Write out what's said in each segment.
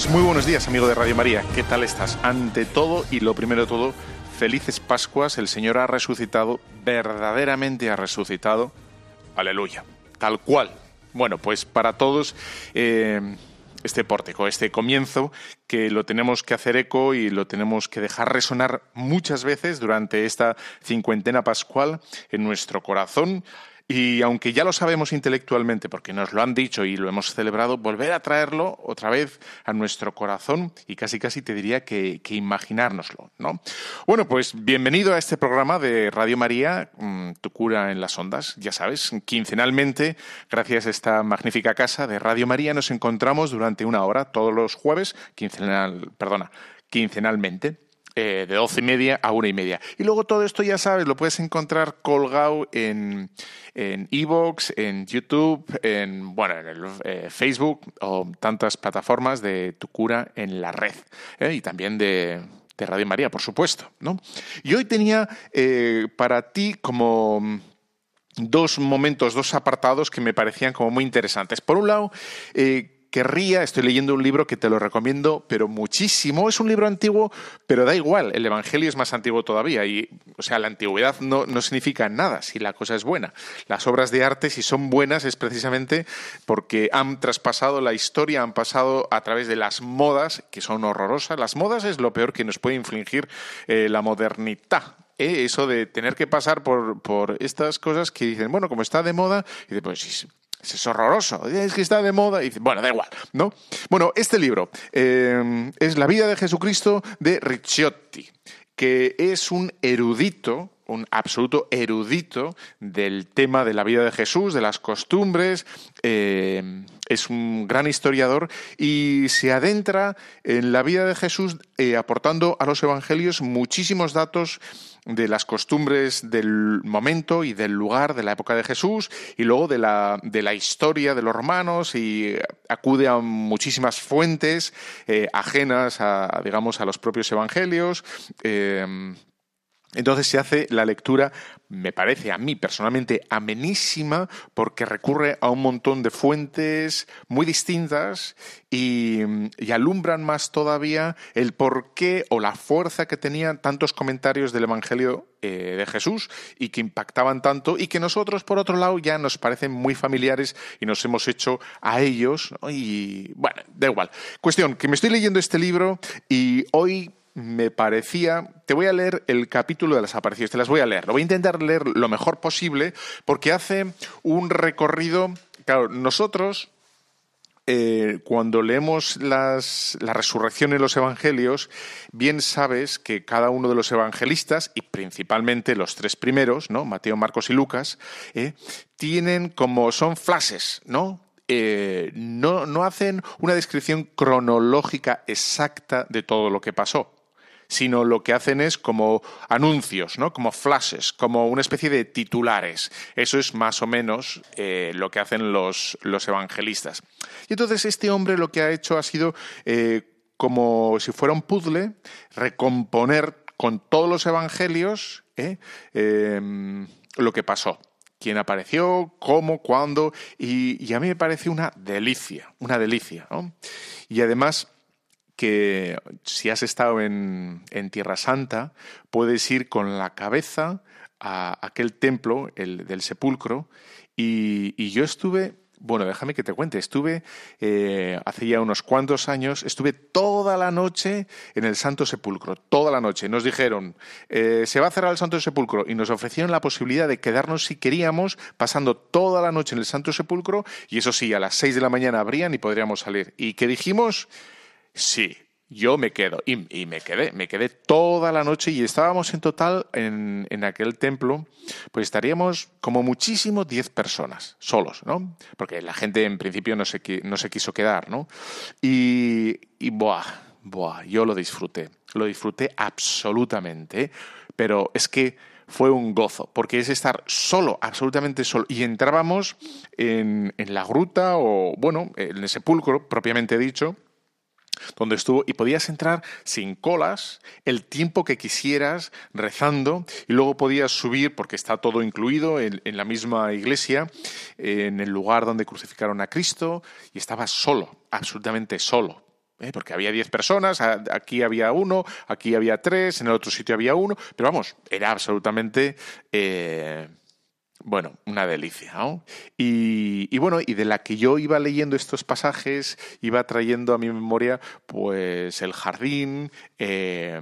Pues muy buenos días, amigo de Radio María. ¿Qué tal estás? Ante todo y lo primero de todo, felices Pascuas. El Señor ha resucitado, verdaderamente ha resucitado. Aleluya. Tal cual. Bueno, pues para todos eh, este pórtico, este comienzo, que lo tenemos que hacer eco y lo tenemos que dejar resonar muchas veces durante esta cincuentena pascual en nuestro corazón y aunque ya lo sabemos intelectualmente, porque nos lo han dicho y lo hemos celebrado, volver a traerlo otra vez a nuestro corazón y casi casi te diría que, imaginárnoslo, ¿no? Bueno, pues bienvenido a este programa de Radio María, mm, Tu cura en las ondas. Ya sabes, quincenalmente, gracias a esta magnífica casa de Radio María, nos encontramos durante una hora todos los jueves, quincenal, perdona, quincenalmente eh, de doce y media a una y media. Y luego todo esto, ya sabes, lo puedes encontrar colgado en en Evox, en YouTube, en, bueno, en el, eh, Facebook o tantas plataformas de Tu Cura en la red. ¿eh? Y también de, Radio María, por supuesto. ¿no? Y hoy tenía para ti como dos momentos, dos apartados que me parecían como muy interesantes. Por un lado, querría, estoy leyendo un libro que te lo recomiendo, pero muchísimo. Es un libro antiguo, pero da igual, el Evangelio es más antiguo todavía. Y, o sea, la antigüedad no, no significa nada si la cosa es buena. Las obras de arte, si son buenas, es precisamente porque han traspasado la historia, han pasado a través de las modas, que son horrorosas. Las modas es lo peor que nos puede infligir eh, la modernidad. ¿eh? eso de tener que pasar por, por, estas cosas que dicen, bueno, como está de moda, y dice, pues es horroroso, es que está de moda. Y bueno, da igual, ¿no? Bueno, este libro eh, es La vida de Jesucristo de Ricciotti, que es un erudito, un absoluto erudito del tema de la vida de Jesús, de las costumbres. Eh, es un gran historiador y se adentra en la vida de Jesús eh, aportando a los evangelios muchísimos datos de las costumbres del momento y del lugar de la época de Jesús y luego de la, de la historia de los romanos y acude a muchísimas fuentes eh, ajenas a, digamos, a los propios evangelios. Eh, entonces se hace la lectura, me parece a mí personalmente amenísima, porque recurre a un montón de fuentes muy distintas y, alumbran más todavía el porqué o la fuerza que tenían tantos comentarios del Evangelio eh, de Jesús y que impactaban tanto y que nosotros, por otro lado, ya nos parecen muy familiares y nos hemos hecho a ellos. Y bueno, da igual. Cuestión, que me estoy leyendo este libro y hoy me parecía, te voy a leer el capítulo de las apariciones, te las voy a leer, lo voy a intentar leer lo mejor posible porque hace un recorrido, claro, nosotros eh, cuando leemos las, la resurrección en los evangelios, bien sabes que cada uno de los evangelistas, y principalmente los tres primeros, ¿no? Mateo, Marcos y Lucas, eh, tienen como son flashes, ¿no? Eh, no, no hacen una descripción cronológica exacta de todo lo que pasó sino lo que hacen es como anuncios, ¿no? como flashes, como una especie de titulares. Eso es más o menos eh, lo que hacen los, los, evangelistas. Y entonces este hombre lo que ha hecho ha sido, eh, como si fuera un puzzle, recomponer con todos los evangelios ¿eh? lo que pasó quién apareció, cómo, cuándo, y, a mí me parece una delicia, una delicia. Y además que si has estado en, Tierra Santa, puedes ir con la cabeza a aquel templo, el del sepulcro, y, yo estuve bueno, déjame que te cuente. Estuve eh, hace ya unos cuantos años, estuve toda la noche en el Santo Sepulcro, toda la noche. Nos dijeron, eh, se va a cerrar el Santo Sepulcro y nos ofrecieron la posibilidad de quedarnos si queríamos, pasando toda la noche en el Santo Sepulcro y eso sí, a las seis de la mañana abrían y podríamos salir. ¿Y qué dijimos? Sí, yo me quedo. Y, me quedé, me quedé toda la noche y estábamos en total en, en aquel templo, pues estaríamos como muchísimo 10 personas, solos, ¿no? Porque la gente en principio no se, no se quiso quedar, ¿no? Y, y buah, buah, yo lo disfruté, lo disfruté absolutamente, pero es que fue un gozo, porque es estar solo, absolutamente solo. Y entrábamos en, en la gruta o, bueno, en el sepulcro, propiamente dicho, donde estuvo y podías entrar sin colas el tiempo que quisieras rezando y luego podías subir porque está todo incluido en, la misma iglesia en el lugar donde crucificaron a Cristo y estabas solo absolutamente solo ¿eh? porque había diez personas aquí había uno aquí había tres en el otro sitio había uno pero vamos era absolutamente eh, bueno, una delicia, ¿no? Y, bueno, y de la que yo iba leyendo estos pasajes, iba trayendo a mi memoria, pues el jardín, eh,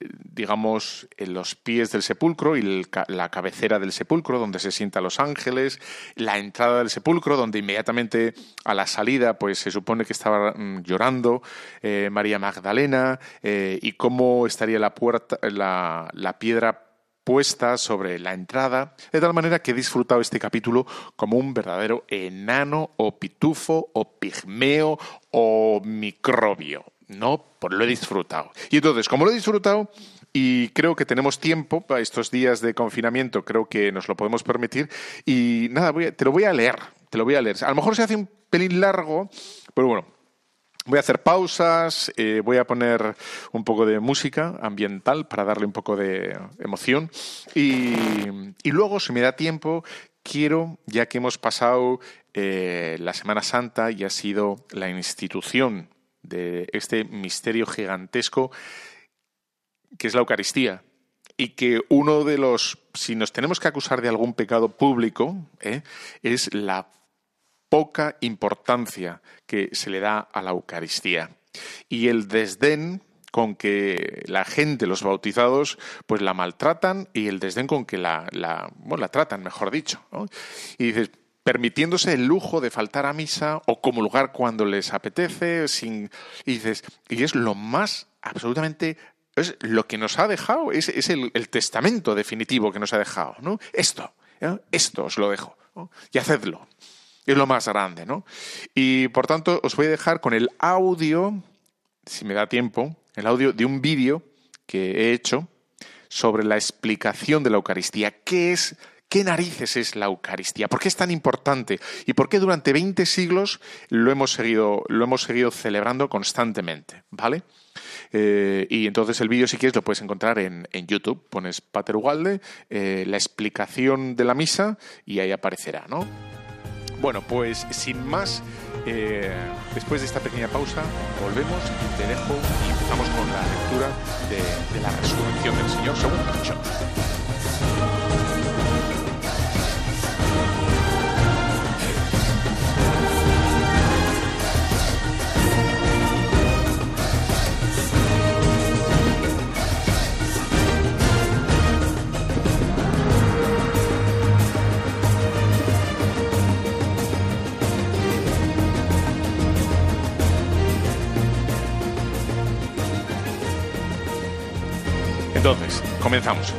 digamos, los pies del sepulcro y la cabecera del sepulcro, donde se sientan los ángeles, la entrada del sepulcro, donde inmediatamente a la salida, pues se supone que estaba mm, llorando eh, María Magdalena, eh, y cómo estaría la puerta, la, la piedra sobre la entrada, de tal manera que he disfrutado este capítulo como un verdadero enano o pitufo o pigmeo o microbio. No, pues lo he disfrutado. Y entonces, como lo he disfrutado, y creo que tenemos tiempo para estos días de confinamiento, creo que nos lo podemos permitir. Y nada, te lo voy a leer, te lo voy a leer. A lo mejor se hace un pelín largo, pero bueno, Voy a hacer pausas, eh, voy a poner un poco de música ambiental para darle un poco de emoción. Y, luego, si me da tiempo, quiero, ya que hemos pasado eh, la Semana Santa y ha sido la institución de este misterio gigantesco que es la Eucaristía, y que uno de los, si nos tenemos que acusar de algún pecado público, eh, es la poca importancia que se le da a la Eucaristía y el desdén con que la gente, los bautizados, pues la maltratan y el desdén con que la, la, bueno, la tratan, mejor dicho. Y dices, permitiéndose el lujo de faltar a misa o comulgar cuando les apetece, sin, y dices, y es lo más absolutamente es lo que nos ha dejado, es, es el, testamento definitivo que nos ha dejado, ¿no? Esto, esto os lo dejo, y hacedlo es lo más grande, ¿no? Y por tanto os voy a dejar con el audio, si me da tiempo, el audio de un vídeo que he hecho sobre la explicación de la Eucaristía. ¿Qué es, qué narices es la Eucaristía? ¿Por qué es tan importante? ¿Y por qué durante 20 siglos lo hemos seguido, lo hemos seguido celebrando constantemente? ¿Vale? Eh, y entonces el vídeo, si quieres, lo puedes encontrar en, YouTube. Pones Pater Ugalde, eh, la explicación de la misa y ahí aparecerá, ¿no? Bueno, pues sin más, eh, después de esta pequeña pausa, volvemos, te dejo y empezamos con la lectura de, la resurrección del Señor según Entonces, comenzamos.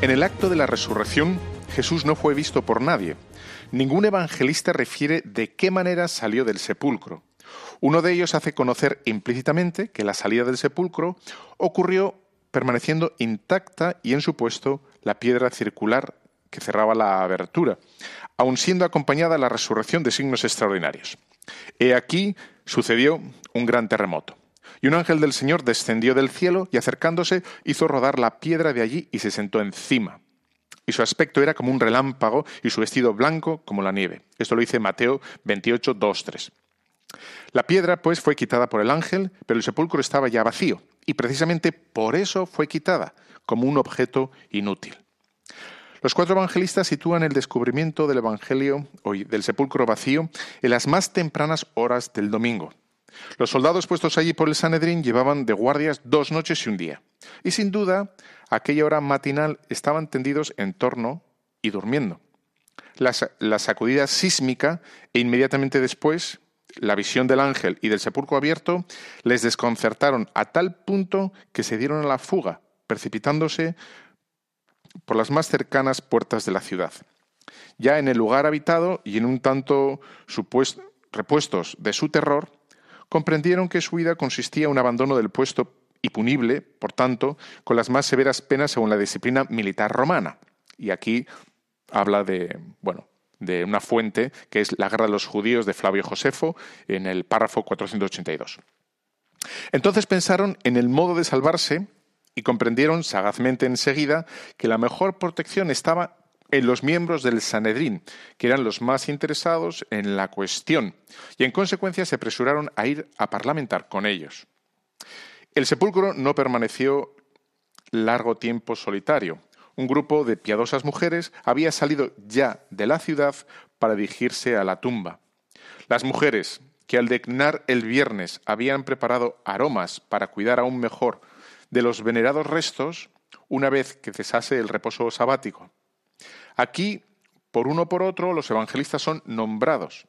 En el acto de la resurrección, Jesús no fue visto por nadie. Ningún evangelista refiere de qué manera salió del sepulcro. Uno de ellos hace conocer implícitamente que la salida del sepulcro ocurrió permaneciendo intacta y en su puesto la piedra circular que cerraba la abertura, aun siendo acompañada la resurrección de signos extraordinarios. He aquí sucedió un gran terremoto. Y un ángel del Señor descendió del cielo y acercándose hizo rodar la piedra de allí y se sentó encima. Y su aspecto era como un relámpago y su vestido blanco como la nieve. Esto lo dice Mateo 28, 2, 3. La piedra, pues, fue quitada por el ángel, pero el sepulcro estaba ya vacío, y precisamente por eso fue quitada, como un objeto inútil. Los cuatro evangelistas sitúan el descubrimiento del Evangelio, hoy del sepulcro vacío, en las más tempranas horas del domingo, los soldados puestos allí por el Sanedrín llevaban de guardias dos noches y un día. Y sin duda, aquella hora matinal estaban tendidos en torno y durmiendo. La, sacudida sísmica e inmediatamente después la visión del ángel y del sepulcro abierto les desconcertaron a tal punto que se dieron a la fuga, precipitándose por las más cercanas puertas de la ciudad. Ya en el lugar habitado y en un tanto repuestos de su terror, comprendieron que su vida consistía en un abandono del puesto y punible, por tanto, con las más severas penas según la disciplina militar romana. Y aquí habla de, bueno, de una fuente que es la Guerra de los Judíos de Flavio Josefo en el párrafo 482. Entonces pensaron en el modo de salvarse y comprendieron sagazmente enseguida que la mejor protección estaba en los miembros del Sanedrín, que eran los más interesados en la cuestión, y en consecuencia se apresuraron a ir a parlamentar con ellos. El sepulcro no permaneció largo tiempo solitario. Un grupo de piadosas mujeres había salido ya de la ciudad para dirigirse a la tumba. Las mujeres, que al declinar el viernes habían preparado aromas para cuidar aún mejor de los venerados restos una vez que cesase el reposo sabático. Aquí, por uno por otro, los evangelistas son nombrados.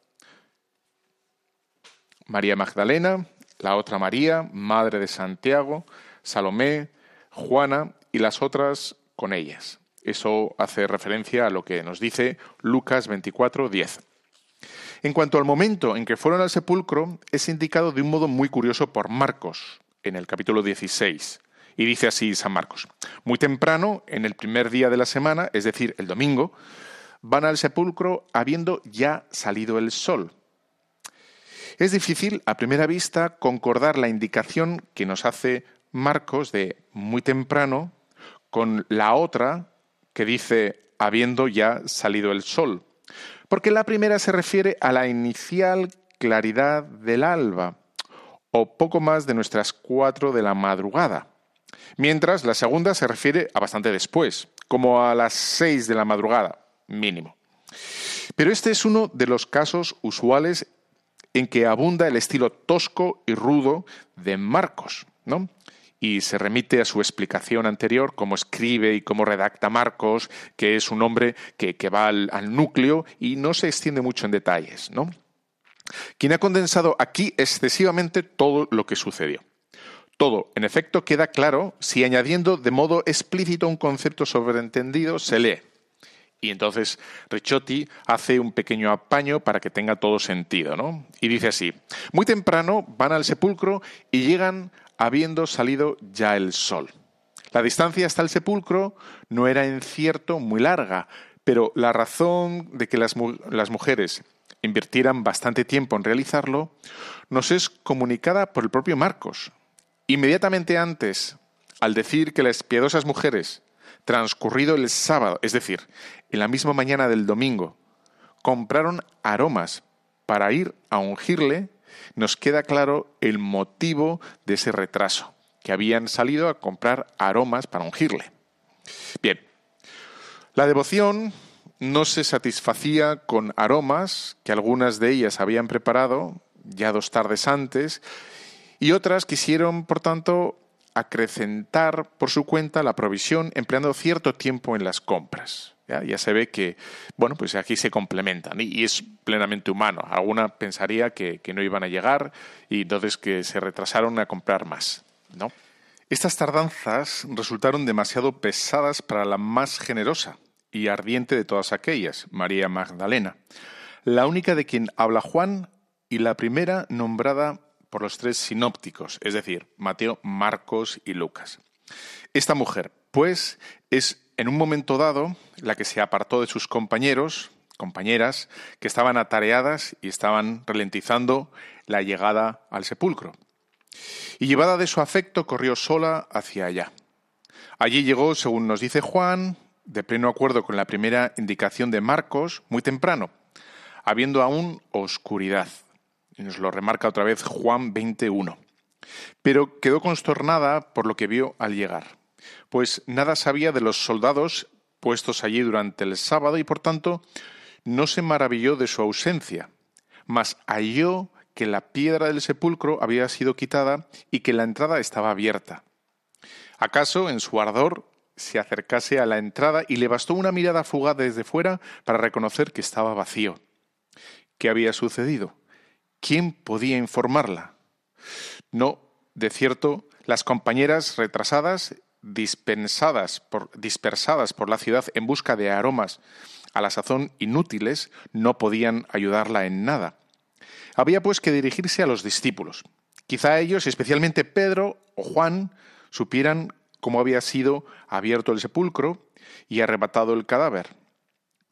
María Magdalena, la otra María, madre de Santiago, Salomé, Juana y las otras con ellas. Eso hace referencia a lo que nos dice Lucas 24, 10. En cuanto al momento en que fueron al sepulcro, es indicado de un modo muy curioso por Marcos, en el capítulo 16. Y dice así San Marcos. Muy temprano, en el primer día de la semana, es decir, el domingo, van al sepulcro habiendo ya salido el sol. Es difícil, a primera vista, concordar la indicación que nos hace Marcos de muy temprano con la otra que dice habiendo ya salido el sol. Porque la primera se refiere a la inicial claridad del alba, o poco más de nuestras cuatro de la madrugada mientras la segunda se refiere a bastante después, como a las seis de la madrugada, mínimo. Pero este es uno de los casos usuales en que abunda el estilo tosco y rudo de Marcos, ¿no? y se remite a su explicación anterior, cómo escribe y cómo redacta Marcos, que es un hombre que, va al, al, núcleo y no se extiende mucho en detalles, ¿no? Quien ha condensado aquí excesivamente todo lo que sucedió. Todo, en efecto, queda claro si añadiendo de modo explícito un concepto sobreentendido se lee. Y entonces Ricciotti hace un pequeño apaño para que tenga todo sentido, ¿no? Y dice así: Muy temprano van al sepulcro y llegan habiendo salido ya el sol. La distancia hasta el sepulcro no era en cierto muy larga, pero la razón de que las, las mujeres invirtieran bastante tiempo en realizarlo nos es comunicada por el propio Marcos, Inmediatamente antes, al decir que las piadosas mujeres, transcurrido el sábado, es decir, en la misma mañana del domingo, compraron aromas para ir a ungirle, nos queda claro el motivo de ese retraso, que habían salido a comprar aromas para ungirle. Bien, la devoción no se satisfacía con aromas que algunas de ellas habían preparado ya dos tardes antes y otras quisieron, por tanto, acrecentar por su cuenta la provisión empleando cierto tiempo en las compras. ¿ya? se ve que, bueno, pues aquí se complementan y, es plenamente humano. Alguna pensaría que, que, no iban a llegar y entonces que se retrasaron a comprar más, ¿no? Estas tardanzas resultaron demasiado pesadas para la más generosa y ardiente de todas aquellas, María Magdalena, la única de quien habla Juan y la primera nombrada por los tres sinópticos, es decir, Mateo, Marcos y Lucas. Esta mujer, pues, es en un momento dado la que se apartó de sus compañeros, compañeras, que estaban atareadas y estaban ralentizando la llegada al sepulcro. Y llevada de su afecto, corrió sola hacia allá. Allí llegó, según nos dice Juan, de pleno acuerdo con la primera indicación de Marcos, muy temprano, habiendo aún oscuridad. Y nos lo remarca otra vez Juan 21. Pero quedó consternada por lo que vio al llegar, pues nada sabía de los soldados puestos allí durante el sábado y por tanto no se maravilló de su ausencia, mas halló que la piedra del sepulcro había sido quitada y que la entrada estaba abierta. ¿Acaso en su ardor se acercase a la entrada y le bastó una mirada fugaz desde fuera para reconocer que estaba vacío? ¿Qué había sucedido? ¿Quién podía informarla? No, de cierto, las compañeras retrasadas, dispensadas por, dispersadas por la ciudad en busca de aromas a la sazón inútiles, no podían ayudarla en nada. Había pues que dirigirse a los discípulos. Quizá ellos, especialmente Pedro o Juan, supieran cómo había sido abierto el sepulcro y arrebatado el cadáver.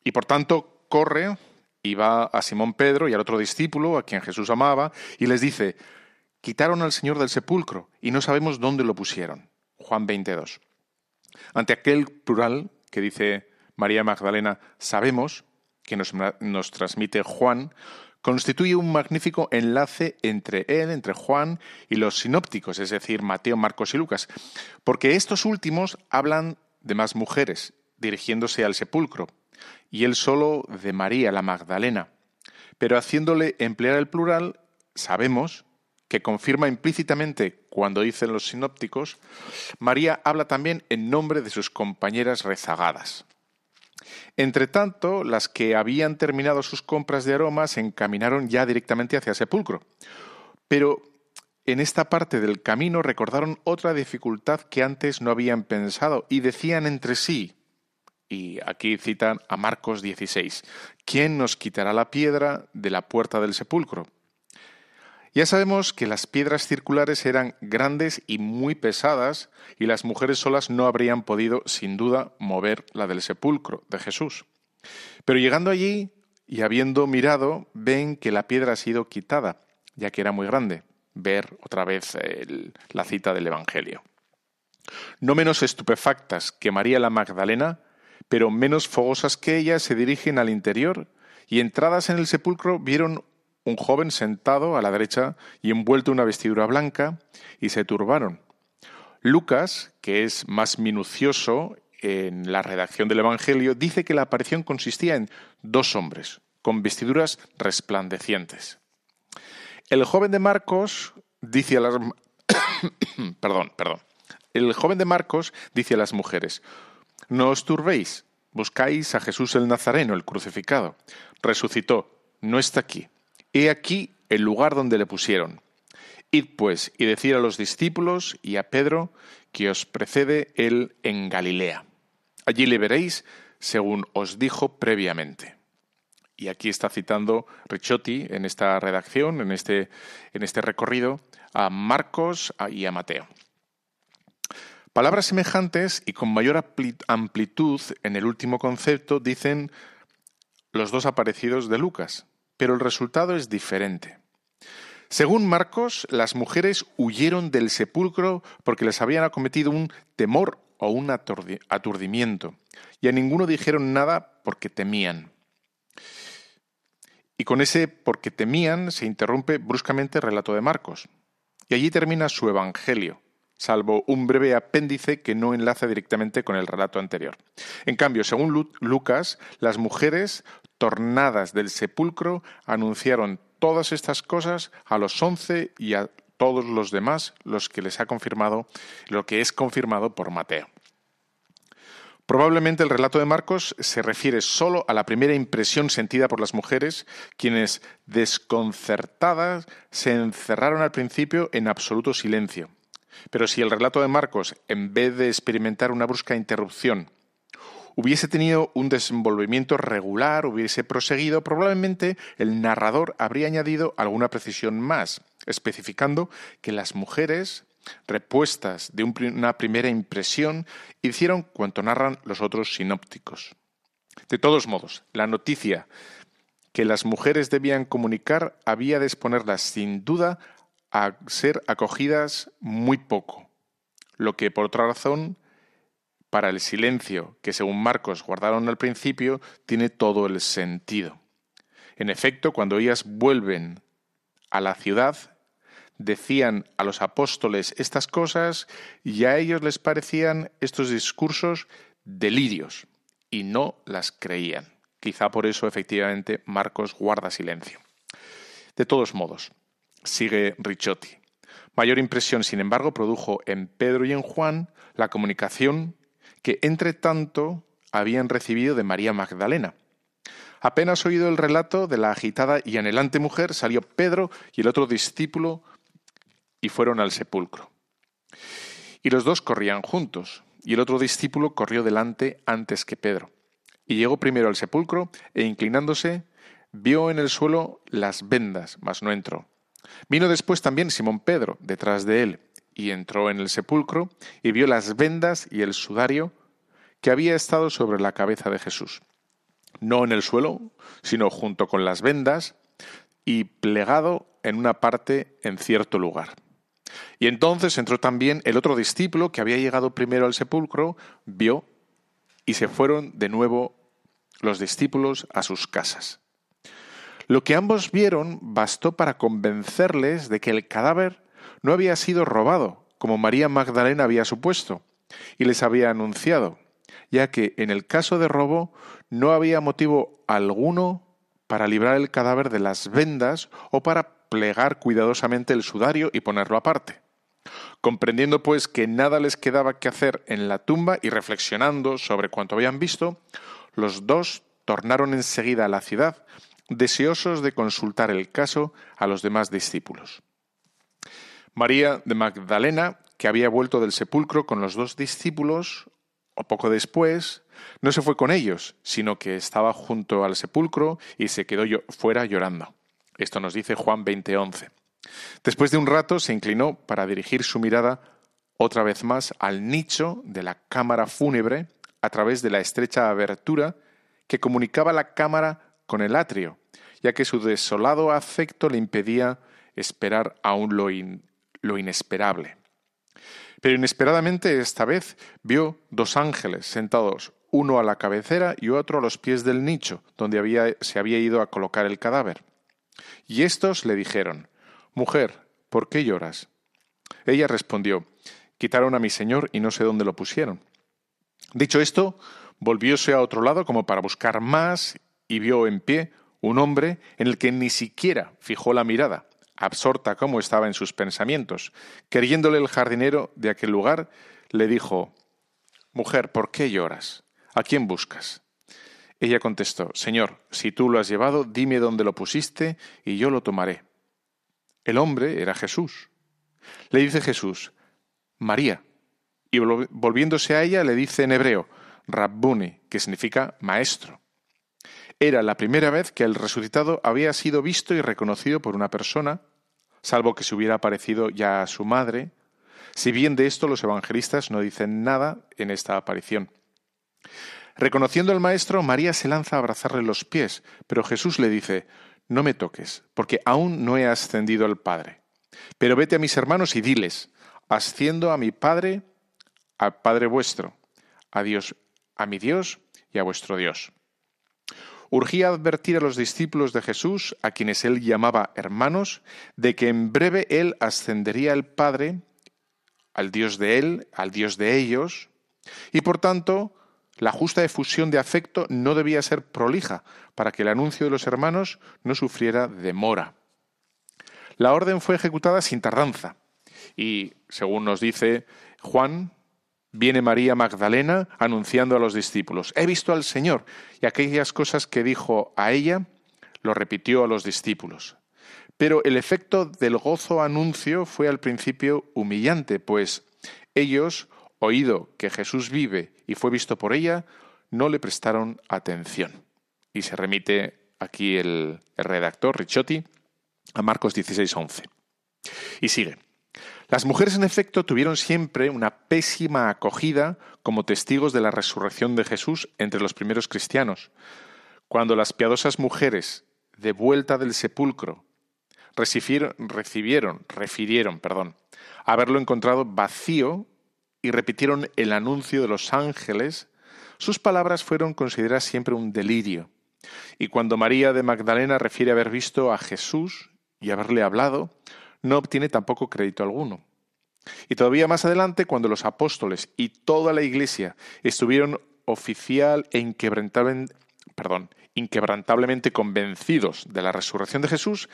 Y por tanto corre y va a Simón Pedro y al otro discípulo, a quien Jesús amaba, y les dice, quitaron al Señor del sepulcro y no sabemos dónde lo pusieron. Juan 22. Ante aquel plural que dice María Magdalena, sabemos, que nos, nos transmite Juan, constituye un magnífico enlace entre él, entre Juan y los sinópticos, es decir, Mateo, Marcos y Lucas, porque estos últimos hablan de más mujeres, dirigiéndose al sepulcro, y él solo de María la Magdalena. Pero haciéndole emplear el plural, sabemos que confirma implícitamente cuando dicen los sinópticos, María habla también en nombre de sus compañeras rezagadas. Entre tanto, las que habían terminado sus compras de aromas se encaminaron ya directamente hacia el sepulcro. Pero en esta parte del camino recordaron otra dificultad que antes no habían pensado y decían entre sí, y aquí citan a Marcos 16, ¿quién nos quitará la piedra de la puerta del sepulcro? Ya sabemos que las piedras circulares eran grandes y muy pesadas y las mujeres solas no habrían podido, sin duda, mover la del sepulcro de Jesús. Pero llegando allí y habiendo mirado, ven que la piedra ha sido quitada, ya que era muy grande. Ver otra vez la cita del Evangelio. No menos estupefactas que María la Magdalena, pero menos fogosas que ella, se dirigen al interior y entradas en el sepulcro vieron un joven sentado a la derecha y envuelto en una vestidura blanca, y se turbaron. Lucas, que es más minucioso en la redacción del Evangelio, dice que la aparición consistía en dos hombres, con vestiduras resplandecientes. El joven de Marcos dice a las perdón, perdón. El joven de Marcos dice a las mujeres: No os turbéis, buscáis a Jesús el Nazareno, el crucificado. Resucitó, no está aquí. He aquí el lugar donde le pusieron. Id pues y decir a los discípulos y a Pedro que os precede él en Galilea. Allí le veréis según os dijo previamente. Y aquí está citando Ricciotti en esta redacción, en este, en este recorrido, a Marcos y a Mateo. Palabras semejantes y con mayor amplitud en el último concepto dicen los dos aparecidos de Lucas pero el resultado es diferente. Según Marcos, las mujeres huyeron del sepulcro porque les habían acometido un temor o un aturdimiento, y a ninguno dijeron nada porque temían. Y con ese porque temían se interrumpe bruscamente el relato de Marcos. Y allí termina su Evangelio, salvo un breve apéndice que no enlaza directamente con el relato anterior. En cambio, según Lucas, las mujeres tornadas del sepulcro anunciaron todas estas cosas a los once y a todos los demás, los que les ha confirmado, lo que es confirmado por Mateo. Probablemente el relato de Marcos se refiere solo a la primera impresión sentida por las mujeres, quienes, desconcertadas, se encerraron al principio en absoluto silencio. Pero si el relato de Marcos, en vez de experimentar una brusca interrupción, hubiese tenido un desenvolvimiento regular, hubiese proseguido, probablemente el narrador habría añadido alguna precisión más, especificando que las mujeres, repuestas de una primera impresión, hicieron cuanto narran los otros sinópticos. De todos modos, la noticia que las mujeres debían comunicar había de exponerlas sin duda a ser acogidas muy poco, lo que por otra razón para el silencio que según Marcos guardaron al principio tiene todo el sentido. En efecto, cuando ellas vuelven a la ciudad, decían a los apóstoles estas cosas y a ellos les parecían estos discursos delirios y no las creían. Quizá por eso efectivamente Marcos guarda silencio. De todos modos, sigue Ricciotti. Mayor impresión, sin embargo, produjo en Pedro y en Juan la comunicación que entre tanto habían recibido de María Magdalena. Apenas oído el relato de la agitada y anhelante mujer, salió Pedro y el otro discípulo y fueron al sepulcro. Y los dos corrían juntos, y el otro discípulo corrió delante antes que Pedro. Y llegó primero al sepulcro, e inclinándose, vio en el suelo las vendas, mas no entró. Vino después también Simón Pedro, detrás de él, y entró en el sepulcro, y vio las vendas y el sudario que había estado sobre la cabeza de Jesús. No en el suelo, sino junto con las vendas, y plegado en una parte en cierto lugar. Y entonces entró también el otro discípulo que había llegado primero al sepulcro, vio y se fueron de nuevo los discípulos a sus casas. Lo que ambos vieron bastó para convencerles de que el cadáver no había sido robado, como María Magdalena había supuesto, y les había anunciado, ya que en el caso de robo no había motivo alguno para librar el cadáver de las vendas o para plegar cuidadosamente el sudario y ponerlo aparte. Comprendiendo pues que nada les quedaba que hacer en la tumba y reflexionando sobre cuanto habían visto, los dos tornaron enseguida a la ciudad, deseosos de consultar el caso a los demás discípulos. María de Magdalena, que había vuelto del sepulcro con los dos discípulos, o poco después, no se fue con ellos, sino que estaba junto al sepulcro y se quedó fuera llorando. Esto nos dice Juan 20:11. Después de un rato se inclinó para dirigir su mirada otra vez más al nicho de la cámara fúnebre a través de la estrecha abertura que comunicaba la cámara con el atrio, ya que su desolado afecto le impedía esperar aún lo, lo inesperable. Pero inesperadamente esta vez vio dos ángeles sentados, uno a la cabecera y otro a los pies del nicho, donde había, se había ido a colocar el cadáver. Y estos le dijeron, Mujer, ¿por qué lloras? Ella respondió, Quitaron a mi señor y no sé dónde lo pusieron. Dicho esto, volvióse a otro lado como para buscar más y vio en pie un hombre en el que ni siquiera fijó la mirada, absorta como estaba en sus pensamientos. Queriéndole el jardinero de aquel lugar, le dijo, Mujer, ¿por qué lloras? ¿A quién buscas? Ella contestó, Señor, si tú lo has llevado, dime dónde lo pusiste y yo lo tomaré. El hombre era Jesús. Le dice Jesús, María. Y volviéndose a ella le dice en hebreo, Rabbuni, que significa maestro. Era la primera vez que el resucitado había sido visto y reconocido por una persona, salvo que se hubiera aparecido ya a su madre, si bien de esto los evangelistas no dicen nada en esta aparición. Reconociendo al Maestro, María se lanza a abrazarle los pies, pero Jesús le dice, no me toques, porque aún no he ascendido al Padre. Pero vete a mis hermanos y diles, asciendo a mi Padre, al Padre vuestro, a Dios, a mi Dios y a vuestro Dios. Urgía advertir a los discípulos de Jesús, a quienes él llamaba hermanos, de que en breve él ascendería al Padre, al Dios de él, al Dios de ellos, y por tanto la justa efusión de afecto no debía ser prolija para que el anuncio de los hermanos no sufriera demora. La orden fue ejecutada sin tardanza y, según nos dice Juan, viene María Magdalena anunciando a los discípulos, he visto al Señor y aquellas cosas que dijo a ella lo repitió a los discípulos. Pero el efecto del gozo anuncio fue al principio humillante, pues ellos oído que Jesús vive y fue visto por ella, no le prestaron atención. Y se remite aquí el, redactor Ricciotti a Marcos 16, 11. Y sigue. Las mujeres, en efecto, tuvieron siempre una pésima acogida como testigos de la resurrección de Jesús entre los primeros cristianos. Cuando las piadosas mujeres, de vuelta del sepulcro, recibieron, refirieron, perdón, haberlo encontrado vacío y repitieron el anuncio de los ángeles, sus palabras fueron consideradas siempre un delirio. Y cuando María de Magdalena refiere haber visto a Jesús y haberle hablado, no obtiene tampoco crédito alguno. Y todavía más adelante, cuando los apóstoles y toda la Iglesia estuvieron oficial e inquebrantablemente convencidos de la resurrección de Jesús,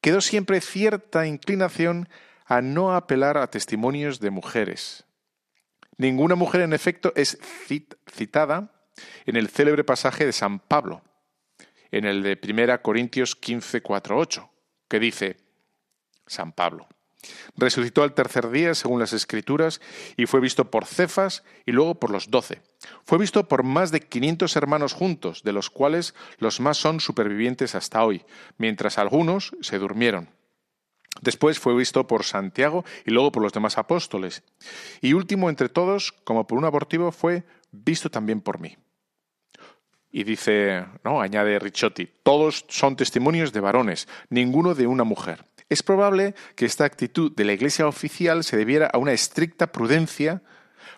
quedó siempre cierta inclinación a no apelar a testimonios de mujeres, Ninguna mujer, en efecto, es citada en el célebre pasaje de San Pablo, en el de 1 Corintios 15, 4, 8, que dice San Pablo. Resucitó al tercer día, según las Escrituras, y fue visto por Cefas y luego por los doce. Fue visto por más de quinientos hermanos juntos, de los cuales los más son supervivientes hasta hoy, mientras algunos se durmieron. Después fue visto por Santiago y luego por los demás apóstoles. Y último entre todos, como por un abortivo, fue visto también por mí. Y dice, no, añade Ricciotti, todos son testimonios de varones, ninguno de una mujer. Es probable que esta actitud de la Iglesia oficial se debiera a una estricta prudencia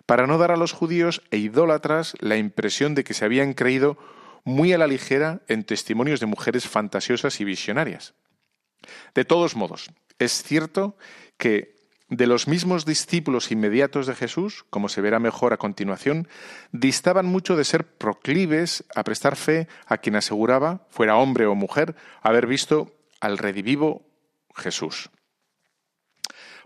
para no dar a los judíos e idólatras la impresión de que se habían creído muy a la ligera en testimonios de mujeres fantasiosas y visionarias. De todos modos, es cierto que de los mismos discípulos inmediatos de Jesús, como se verá mejor a continuación, distaban mucho de ser proclives a prestar fe a quien aseguraba, fuera hombre o mujer, haber visto al redivivo Jesús.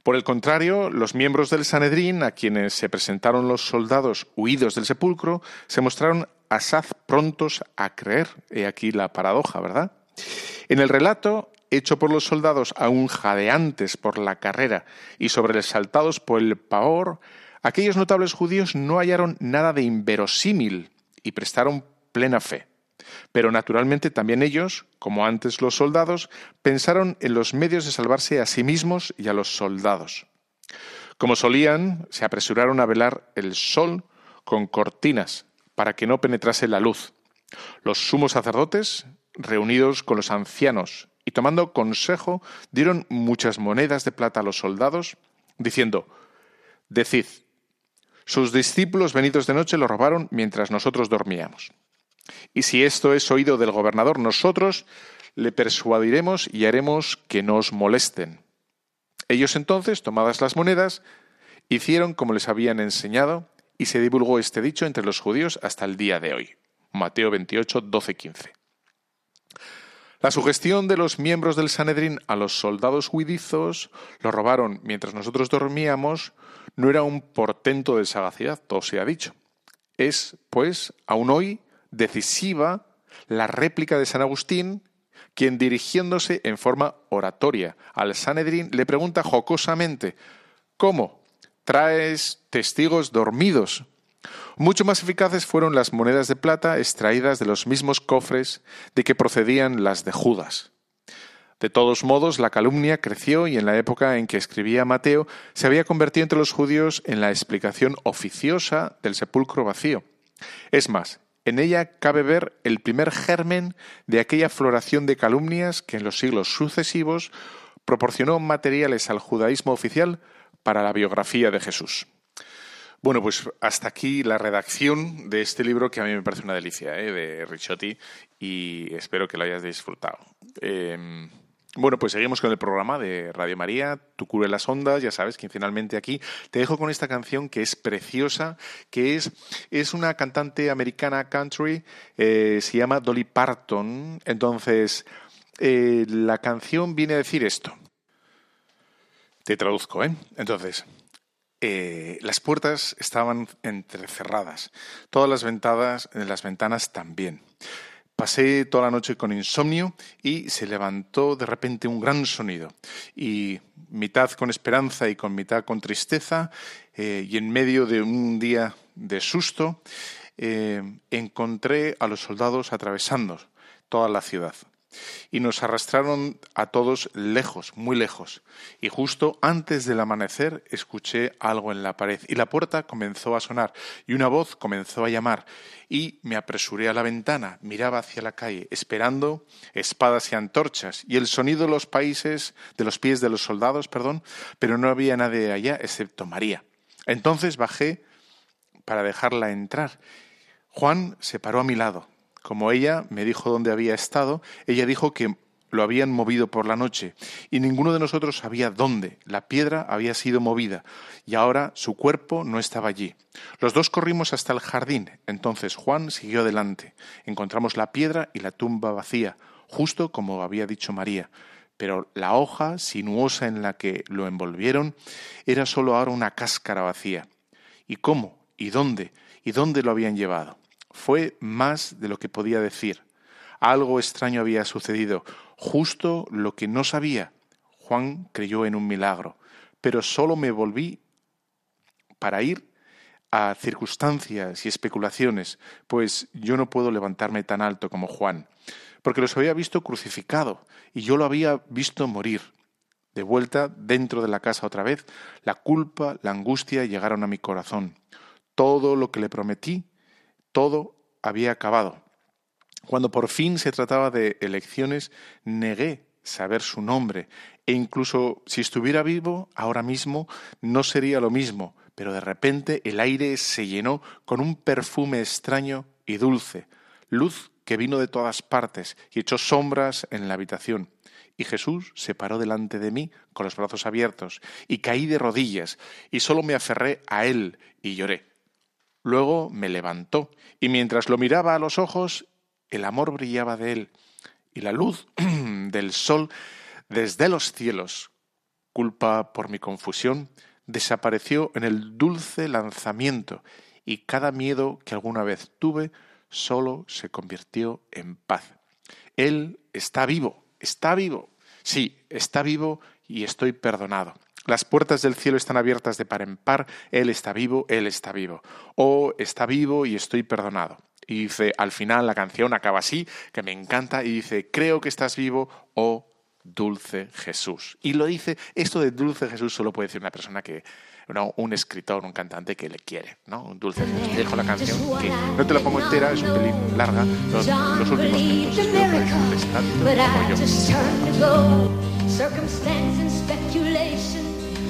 Por el contrario, los miembros del Sanedrín, a quienes se presentaron los soldados huidos del sepulcro, se mostraron asaz prontos a creer. He aquí la paradoja, ¿verdad? En el relato, hecho por los soldados aún jadeantes por la carrera y sobresaltados por el pavor, aquellos notables judíos no hallaron nada de inverosímil y prestaron plena fe. Pero naturalmente también ellos, como antes los soldados, pensaron en los medios de salvarse a sí mismos y a los soldados. Como solían, se apresuraron a velar el sol con cortinas para que no penetrase la luz. Los sumos sacerdotes, reunidos con los ancianos y tomando consejo, dieron muchas monedas de plata a los soldados, diciendo, Decid, sus discípulos venidos de noche lo robaron mientras nosotros dormíamos. Y si esto es oído del gobernador, nosotros le persuadiremos y haremos que nos molesten. Ellos entonces, tomadas las monedas, hicieron como les habían enseñado, y se divulgó este dicho entre los judíos hasta el día de hoy. Mateo 28, 12, 15. La sugestión de los miembros del Sanedrín a los soldados huidizos, lo robaron mientras nosotros dormíamos, no era un portento de sagacidad, todo se ha dicho. Es, pues, aún hoy, decisiva la réplica de San Agustín, quien dirigiéndose en forma oratoria al Sanedrín le pregunta jocosamente, ¿cómo? ¿Traes testigos dormidos? Mucho más eficaces fueron las monedas de plata extraídas de los mismos cofres de que procedían las de Judas. De todos modos, la calumnia creció y en la época en que escribía Mateo se había convertido entre los judíos en la explicación oficiosa del sepulcro vacío. Es más, en ella cabe ver el primer germen de aquella floración de calumnias que en los siglos sucesivos proporcionó materiales al judaísmo oficial para la biografía de Jesús. Bueno, pues hasta aquí la redacción de este libro que a mí me parece una delicia, ¿eh? de Ricciotti, y espero que lo hayas disfrutado. Em, bueno, pues seguimos con el programa de Radio María, Tu cura las ondas, ya sabes, quincenalmente aquí. Te dejo con esta canción que es preciosa, que es, es una cantante americana country, eh, se llama Dolly Parton. Entonces, eh, la canción viene a decir esto. Te traduzco, ¿eh? Entonces, eh, las puertas estaban entrecerradas, todas las ventanas, las ventanas también. Pasé toda la noche con insomnio y se levantó de repente un gran sonido. Y mitad con esperanza y con mitad con tristeza, eh, y en medio de un día de susto, eh, encontré a los soldados atravesando toda la ciudad y nos arrastraron a todos lejos, muy lejos. Y justo antes del amanecer escuché algo en la pared y la puerta comenzó a sonar y una voz comenzó a llamar y me apresuré a la ventana, miraba hacia la calle, esperando espadas y antorchas y el sonido de los países, de los pies de los soldados, perdón, pero no había nadie allá excepto María. Entonces bajé para dejarla entrar. Juan se paró a mi lado, como ella me dijo dónde había estado, ella dijo que lo habían movido por la noche y ninguno de nosotros sabía dónde. La piedra había sido movida y ahora su cuerpo no estaba allí. Los dos corrimos hasta el jardín. Entonces Juan siguió adelante. Encontramos la piedra y la tumba vacía, justo como había dicho María. Pero la hoja sinuosa en la que lo envolvieron era solo ahora una cáscara vacía. ¿Y cómo? ¿Y dónde? ¿Y dónde lo habían llevado? Fue más de lo que podía decir. Algo extraño había sucedido, justo lo que no sabía. Juan creyó en un milagro, pero solo me volví para ir a circunstancias y especulaciones, pues yo no puedo levantarme tan alto como Juan, porque los había visto crucificado y yo lo había visto morir. De vuelta dentro de la casa otra vez, la culpa, la angustia llegaron a mi corazón. Todo lo que le prometí, todo había acabado. Cuando por fin se trataba de elecciones, negué saber su nombre, e incluso si estuviera vivo ahora mismo no sería lo mismo, pero de repente el aire se llenó con un perfume extraño y dulce, luz que vino de todas partes y echó sombras en la habitación. Y Jesús se paró delante de mí con los brazos abiertos, y caí de rodillas, y solo me aferré a él y lloré. Luego me levantó, y mientras lo miraba a los ojos, el amor brillaba de él, y la luz del sol desde los cielos, culpa por mi confusión, desapareció en el dulce lanzamiento, y cada miedo que alguna vez tuve solo se convirtió en paz. Él está vivo, está vivo. Sí, está vivo y estoy perdonado. Las puertas del cielo están abiertas de par en par. Él está vivo, Él está vivo. Oh, está vivo y estoy perdonado. Y dice, al final la canción acaba así, que me encanta, y dice, creo que estás vivo, oh dulce Jesús. Y lo dice, esto de dulce Jesús solo puede decir una persona que, no, un escritor, un cantante que le quiere, ¿no? Un dulce Jesús. Dejo la canción, que no te la pongo entera, es un pelín larga, los, los últimos minutos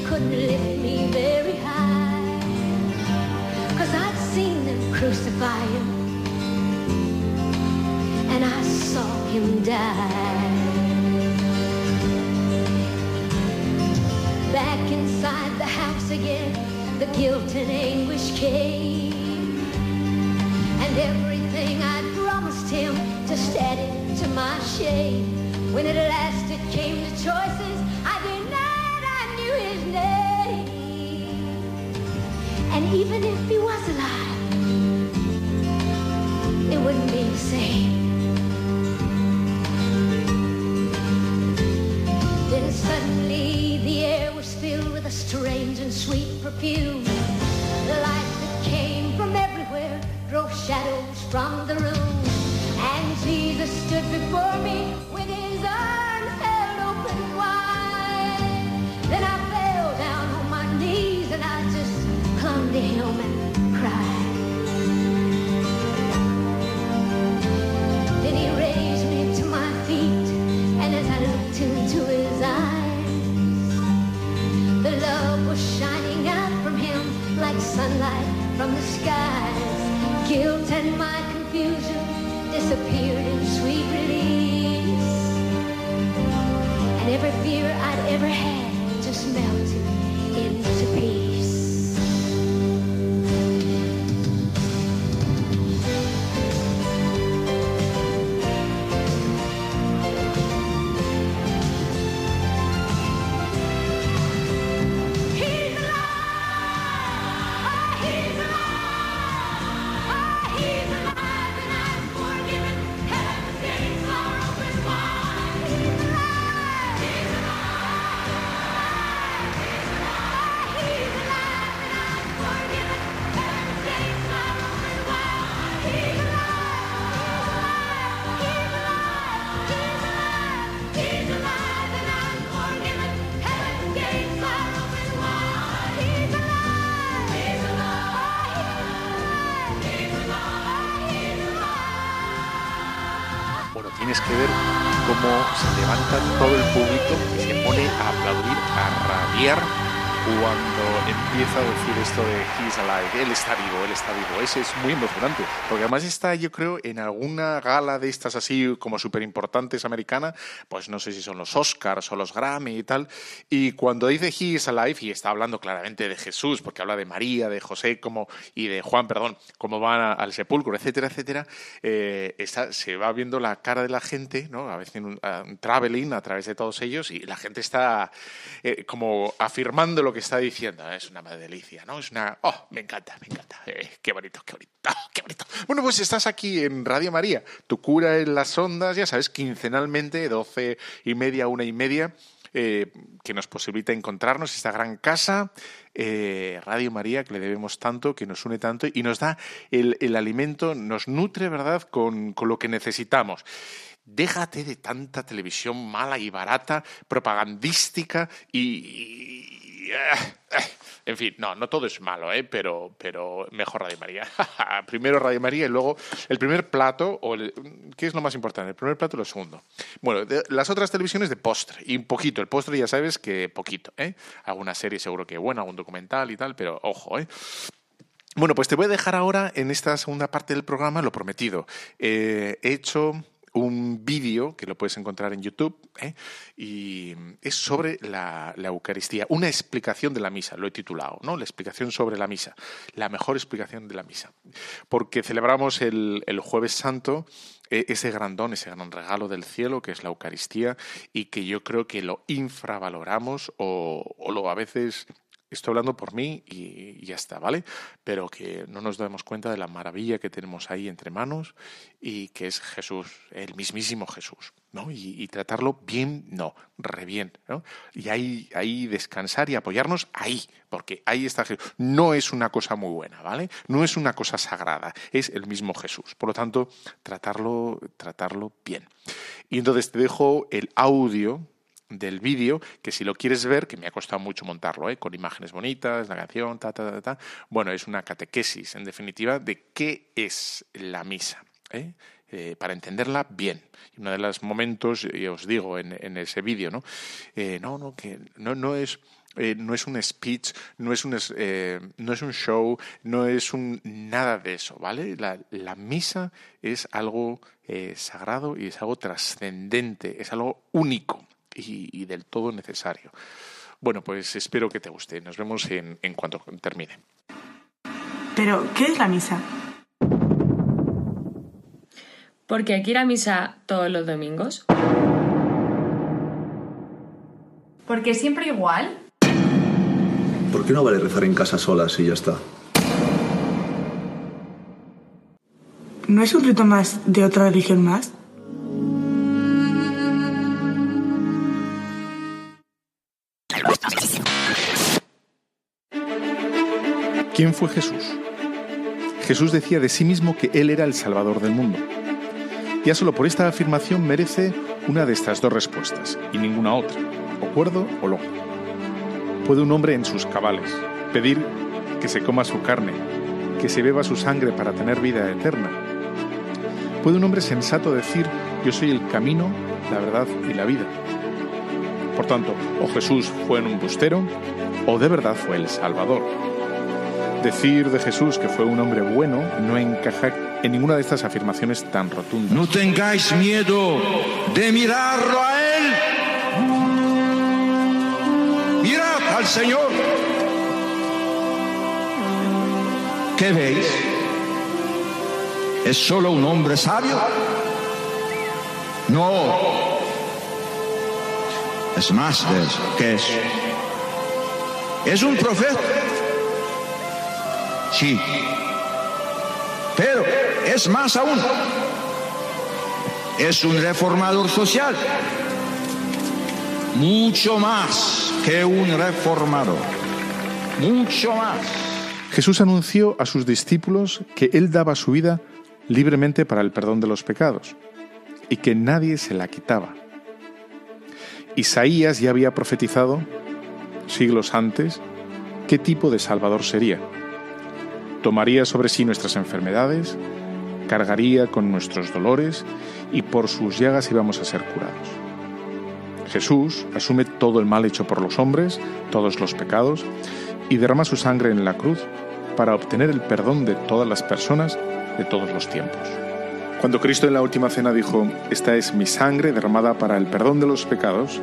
couldn't lift me very high. Cause I'd seen them crucify him, and I saw him die. Back inside the house again, the guilt and anguish came. And everything I'd promised him just added to my shame. When at last it came to choices, And even if he was alive, it wouldn't be the same. Then suddenly the air was filled with a strange and sweet perfume. The light that came from everywhere drove shadows from the room. And Jesus stood before me from the skies. Guilt and my confusion disappeared in sweet release, and every fear I'd ever had todo el público y se pone a aplaudir, a rabiar cuando empieza a decir esto de He's alive, él está vivo, él está vivo. Ese es muy emocionante, porque además está, yo creo, en alguna gala de estas así como súper importantes americana, pues no sé si son los Oscars o los Grammy y tal, y cuando dice He's alive, y está hablando claramente de Jesús, porque habla de María, de José como, y de Juan, perdón, cómo van al sepulcro, etcétera, etcétera, eh, se va viendo la cara de la gente, ¿no? A veces en un, traveling a través de todos ellos, y la gente está eh, como afirmando lo que que está diciendo. Es una delicia, ¿no? Es una... Oh, me encanta, me encanta. Eh, qué bonito, qué bonito, qué bonito. Bueno, pues estás aquí en Radio María. Tu cura en las ondas, ya sabes, quincenalmente, doce y media, una y media. Eh, que nos posibilita encontrarnos, esta gran casa, eh, Radio María, que le debemos tanto, que nos une tanto y nos da el, alimento, nos nutre, ¿verdad?, con, con lo que necesitamos. Déjate de tanta televisión mala y barata, propagandística y... en fin, no, no todo es malo, ¿eh? pero, pero mejor Radio María. Primero Radio María y luego el primer plato, o ¿qué es lo más importante? ¿El primer plato o lo segundo? Bueno, las otras televisiones de postre, y un poquito. El postre ya sabes que poquito, ¿eh? Alguna serie seguro que buena, algún documental y tal, pero ojo, ¿eh? Bueno, pues te voy a dejar ahora en esta segunda parte del programa lo prometido. Eh, he hecho un vídeo que lo puedes encontrar en YouTube ¿eh? y es sobre la, Eucaristía, una explicación de la misa, lo he titulado, ¿no? La explicación sobre la misa, la mejor explicación de la misa, porque celebramos el, Jueves Santo e, ese gran don, ese gran regalo del cielo que es la Eucaristía y que yo creo que lo infravaloramos o, o lo a veces Estoy hablando por mí y ya está, ¿vale? Pero que no nos demos cuenta de la maravilla que tenemos ahí entre manos y que es Jesús, el mismísimo Jesús, ¿no? Y, tratarlo bien, no, re bien, ¿no? Y ahí, ahí descansar y apoyarnos ahí, porque ahí está Jesús. No es una cosa muy buena, ¿vale? No es una cosa sagrada, es el mismo Jesús. Por lo tanto, tratarlo, tratarlo bien. Y entonces te dejo el audio del vídeo, que si lo quieres ver, que me ha costado mucho montarlo, ¿eh? con imágenes bonitas, la canción, ta, ta, ta, ta, bueno, es una catequesis, en definitiva, de qué es la misa. ¿eh? Eh, para entenderla bien. Uno de los momentos, y os digo en, ese vídeo, ¿no? no, no, que no, no es... no es un speech, no es un, no es un show, no es un nada de eso, ¿vale? La, la misa es algo sagrado y es algo trascendente, es algo único y, del todo necesario. Bueno, pues espero que te guste. Nos vemos en, en cuanto termine. Pero, ¿qué es la misa? Porque aquí ir a misa todos los domingos. Porque siempre igual. ¿Por qué no vale rezar en casa solas y ya está? ¿No es un rito más de otra religión más? ¿Quién fue Jesús? Jesús decía de sí mismo que Él era el Salvador del mundo. Ya solo por esta afirmación merece una de estas dos respuestas y ninguna otra, o cuerdo o loco. ¿Puede un hombre en sus cabales pedir que se coma su carne, que se beba su sangre para tener vida eterna? ¿Puede un hombre sensato decir yo soy el camino, la verdad y la vida? Por tanto, o Jesús fue un bustero, o de verdad fue el Salvador. Decir de Jesús que fue un hombre bueno no encaja en ninguna de estas afirmaciones tan rotundas. No tengáis miedo de mirarlo a Él. Mirad al Señor. ¿Qué veis? ¿Es solo un hombre sabio? No. Es más de eso. ¿Qué es? Es un profeta Sí. Pero es más aún. Es un reformador social. Mucho más que un reformador. Mucho más. Jesús anunció a sus discípulos que Él daba su vida libremente para el perdón de los pecados y que nadie se la quitaba. Isaías ya había profetizado, siglos antes, qué tipo de Salvador sería tomaría sobre sí nuestras enfermedades, cargaría con nuestros dolores y por sus llagas íbamos a ser curados. Jesús asume todo el mal hecho por los hombres, todos los pecados, y derrama su sangre en la cruz para obtener el perdón de todas las personas de todos los tiempos. Cuando Cristo en la última cena dijo, Esta es mi sangre derramada para el perdón de los pecados,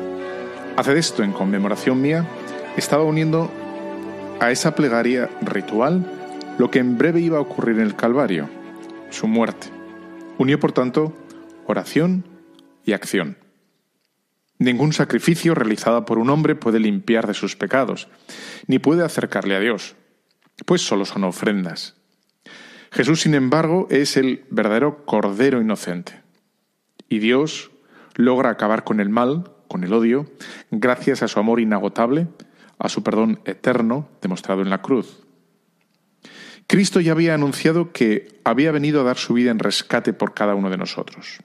haced esto en conmemoración mía, estaba uniendo a esa plegaria ritual lo que en breve iba a ocurrir en el Calvario, su muerte. Unió, por tanto, oración y acción. Ningún sacrificio realizado por un hombre puede limpiar de sus pecados, ni puede acercarle a Dios, pues solo son ofrendas. Jesús, sin embargo, es el verdadero Cordero inocente. Y Dios logra acabar con el mal, con el odio, gracias a su amor inagotable, a su perdón eterno demostrado en la cruz. Cristo ya había anunciado que había venido a dar su vida en rescate por cada uno de nosotros.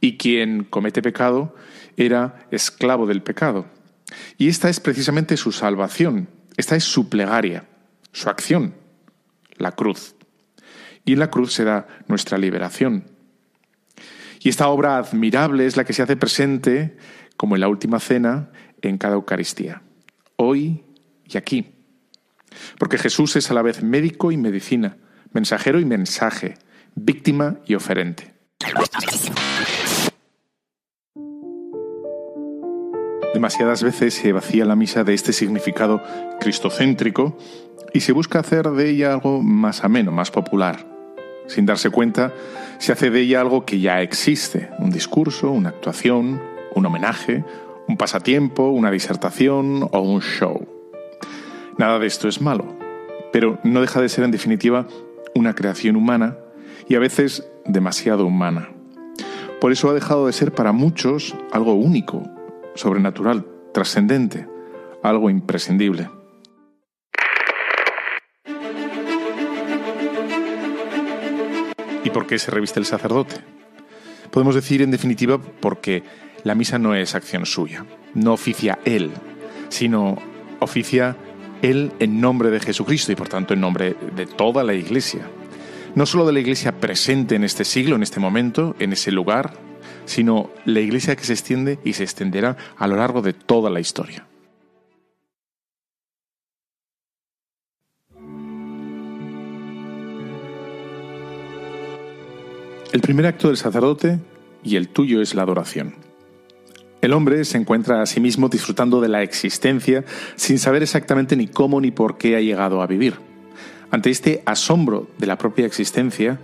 Y quien comete pecado era esclavo del pecado. Y esta es precisamente su salvación, esta es su plegaria, su acción, la cruz. Y en la cruz se da nuestra liberación. Y esta obra admirable es la que se hace presente, como en la última cena, en cada Eucaristía, hoy y aquí. Porque Jesús es a la vez médico y medicina, mensajero y mensaje, víctima y oferente. Demasiadas veces se vacía la misa de este significado cristocéntrico y se busca hacer de ella algo más ameno, más popular. Sin darse cuenta, se hace de ella algo que ya existe, un discurso, una actuación, un homenaje, un pasatiempo, una disertación o un show. Nada de esto es malo, pero no deja de ser en definitiva una creación humana y a veces demasiado humana. Por eso ha dejado de ser para muchos algo único, sobrenatural, trascendente, algo imprescindible. ¿Y por qué se reviste el sacerdote? Podemos decir, en definitiva, porque la misa no es acción suya, no oficia él, sino oficia él en nombre de Jesucristo y por tanto en nombre de toda la Iglesia. No solo de la Iglesia presente en este siglo, en este momento, en ese lugar, sino la Iglesia que se extiende y se extenderá a lo largo de toda la historia. El primer acto del sacerdote y el tuyo es la adoración. El hombre se encuentra a sí mismo disfrutando de la existencia sin saber exactamente ni cómo ni por qué ha llegado a vivir. Ante este asombro de la propia existencia,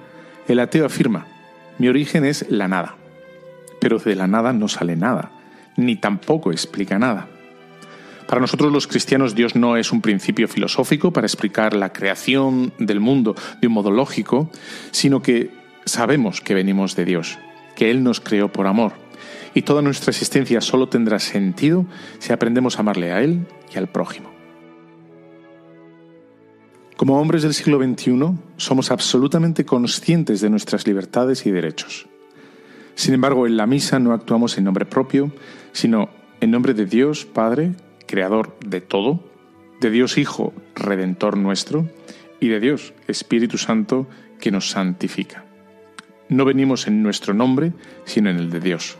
el ateo afirma, mi origen es la nada. Pero de la nada no sale nada, ni tampoco explica nada. Para nosotros los cristianos Dios no es un principio filosófico para explicar la creación del mundo de un modo lógico, sino que sabemos que venimos de Dios, que Él nos creó por amor, y toda nuestra existencia solo tendrá sentido si aprendemos a amarle a Él y al prójimo. Como hombres del siglo XXI, somos absolutamente conscientes de nuestras libertades y derechos. Sin embargo, en la misa no actuamos en nombre propio, sino en nombre de Dios Padre, Creador de todo, de Dios Hijo, Redentor nuestro, y de Dios Espíritu Santo, que nos santifica. No venimos en nuestro nombre, sino en el de Dios.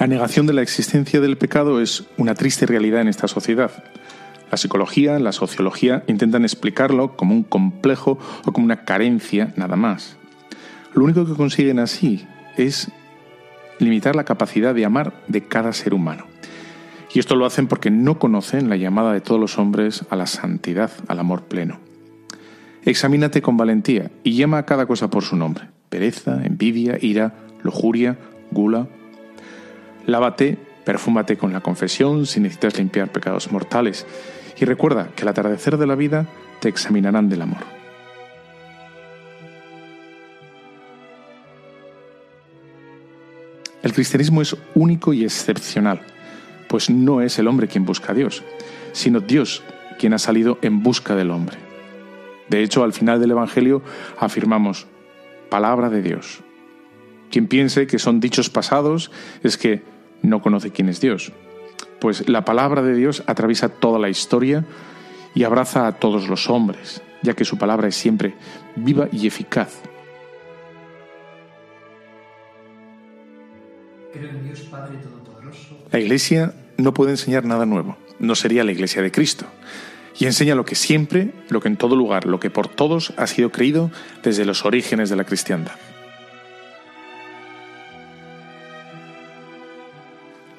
La negación de la existencia del pecado es una triste realidad en esta sociedad. La psicología, la sociología intentan explicarlo como un complejo o como una carencia nada más. Lo único que consiguen así es limitar la capacidad de amar de cada ser humano. Y esto lo hacen porque no conocen la llamada de todos los hombres a la santidad, al amor pleno. Examínate con valentía y llama a cada cosa por su nombre. Pereza, envidia, ira, lujuria, gula, Lávate, perfúmate con la confesión si necesitas limpiar pecados mortales. Y recuerda que al atardecer de la vida te examinarán del amor. El cristianismo es único y excepcional, pues no es el hombre quien busca a Dios, sino Dios quien ha salido en busca del hombre. De hecho, al final del Evangelio afirmamos, palabra de Dios. Quien piense que son dichos pasados es que no conoce quién es Dios. Pues la palabra de Dios atraviesa toda la historia y abraza a todos los hombres, ya que su palabra es siempre viva y eficaz. La Iglesia no puede enseñar nada nuevo, no sería la Iglesia de Cristo. Y enseña lo que siempre, lo que en todo lugar, lo que por todos ha sido creído desde los orígenes de la cristiandad.